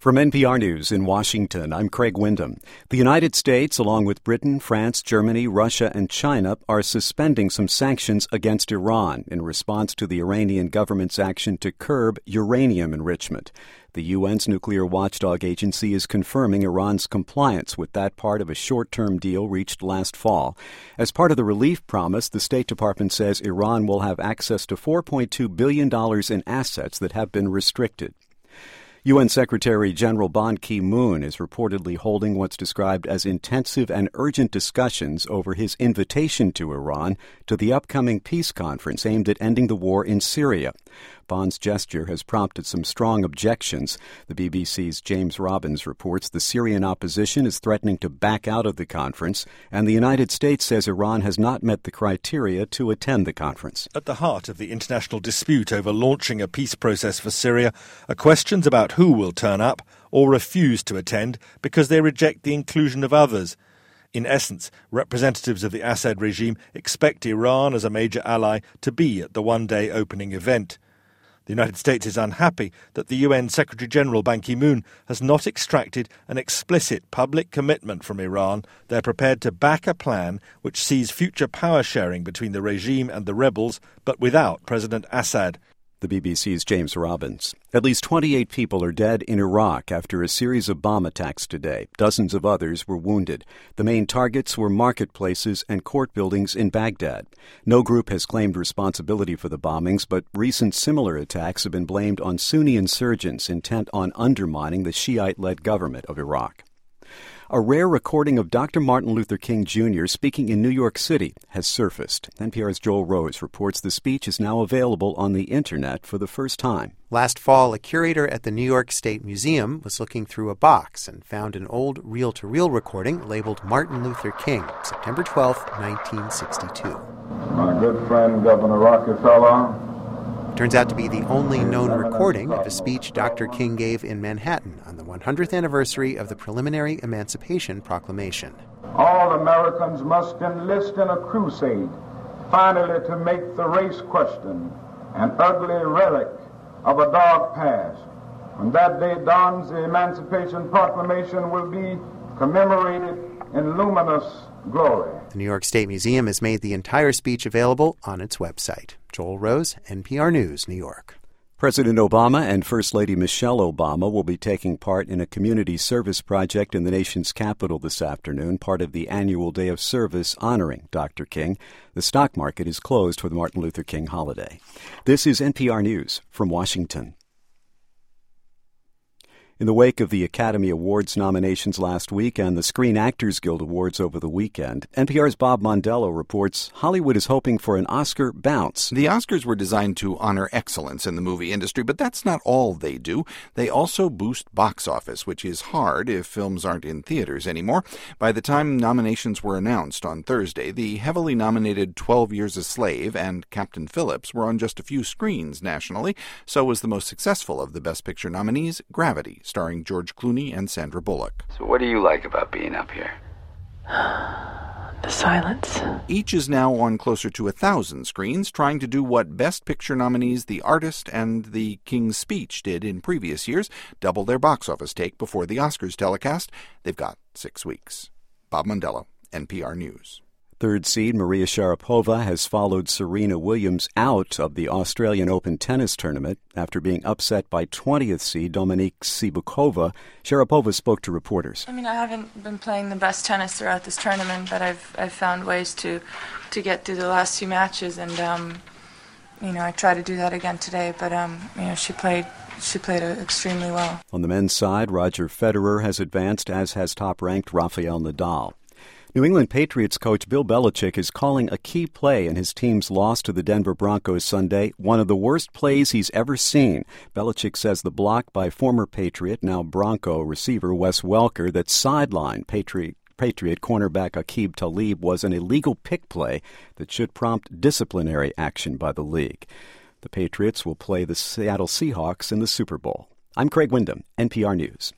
From NPR News in Washington, I'm Craig Windham. The United States, along with Britain, France, Germany, Russia, and China, are suspending some sanctions against Iran in response to the Iranian government's action to curb uranium enrichment. The UN's nuclear watchdog agency is confirming Iran's compliance with that part of a short term deal reached last fall. As part of the relief promise, the State Department says Iran will have access to $4.2 billion in assets that have been restricted. UN Secretary General Ban Ki moon is reportedly holding what's described as intensive and urgent discussions over his invitation to Iran to the upcoming peace conference aimed at ending the war in Syria. Ban's gesture has prompted some strong objections. The BBC's James Robbins reports the Syrian opposition is threatening to back out of the conference, and the United States says Iran has not met the criteria to attend the conference. At the heart of the international dispute over launching a peace process for Syria are questions about who will turn up or refuse to attend because they reject the inclusion of others. In essence, representatives of the Assad regime expect Iran as a major ally to be at the one day opening event. The United States is unhappy that the UN Secretary General Ban Ki moon has not extracted an explicit public commitment from Iran. They're prepared to back a plan which sees future power sharing between the regime and the rebels, but without President Assad the BBC's James Robbins. At least 28 people are dead in Iraq after a series of bomb attacks today. Dozens of others were wounded. The main targets were marketplaces and court buildings in Baghdad. No group has claimed responsibility for the bombings, but recent similar attacks have been blamed on Sunni insurgents intent on undermining the Shiite led government of Iraq. A rare recording of Dr. Martin Luther King Jr. speaking in New York City has surfaced. NPR's Joel Rose reports the speech is now available on the internet for the first time. Last fall, a curator at the New York State Museum was looking through a box and found an old reel to reel recording labeled Martin Luther King, September 12, 1962. My good friend, Governor Rockefeller, Turns out to be the only known recording of a speech Dr. King gave in Manhattan on the 100th anniversary of the Preliminary Emancipation Proclamation. All Americans must enlist in a crusade, finally to make the race question an ugly relic of a dark past. When that day dawns, the Emancipation Proclamation will be commemorated in luminous glory. The New York State Museum has made the entire speech available on its website. Joel Rose, NPR News, New York. President Obama and First Lady Michelle Obama will be taking part in a community service project in the nation's capital this afternoon, part of the annual day of service honoring Dr. King. The stock market is closed for the Martin Luther King holiday. This is NPR News from Washington. In the wake of the Academy Awards nominations last week and the Screen Actors Guild Awards over the weekend, NPR's Bob Mondello reports Hollywood is hoping for an Oscar bounce. The Oscars were designed to honor excellence in the movie industry, but that's not all they do. They also boost box office, which is hard if films aren't in theaters anymore. By the time nominations were announced on Thursday, the heavily nominated 12 Years a Slave and Captain Phillips were on just a few screens nationally. So was the most successful of the Best Picture nominees, Gravity starring George Clooney and Sandra Bullock. So, what do you like about being up here? the silence. Each is now on closer to a thousand screens, trying to do what Best Picture nominees The Artist and The King's Speech did in previous years double their box office take before the Oscars telecast. They've got six weeks. Bob Mondello, NPR News. Third seed Maria Sharapova has followed Serena Williams out of the Australian Open tennis tournament after being upset by 20th seed Dominika Cibulkova. Sharapova spoke to reporters. I mean, I haven't been playing the best tennis throughout this tournament, but I've I've found ways to to get through the last few matches, and um, you know, I try to do that again today. But um, you know, she played she played extremely well. On the men's side, Roger Federer has advanced, as has top ranked Rafael Nadal. New England Patriots coach Bill Belichick is calling a key play in his team's loss to the Denver Broncos Sunday one of the worst plays he's ever seen. Belichick says the block by former Patriot, now Bronco receiver Wes Welker that sidelined Patriot Patriot cornerback Aqib Talib was an illegal pick play that should prompt disciplinary action by the league. The Patriots will play the Seattle Seahawks in the Super Bowl. I'm Craig Windham, NPR News.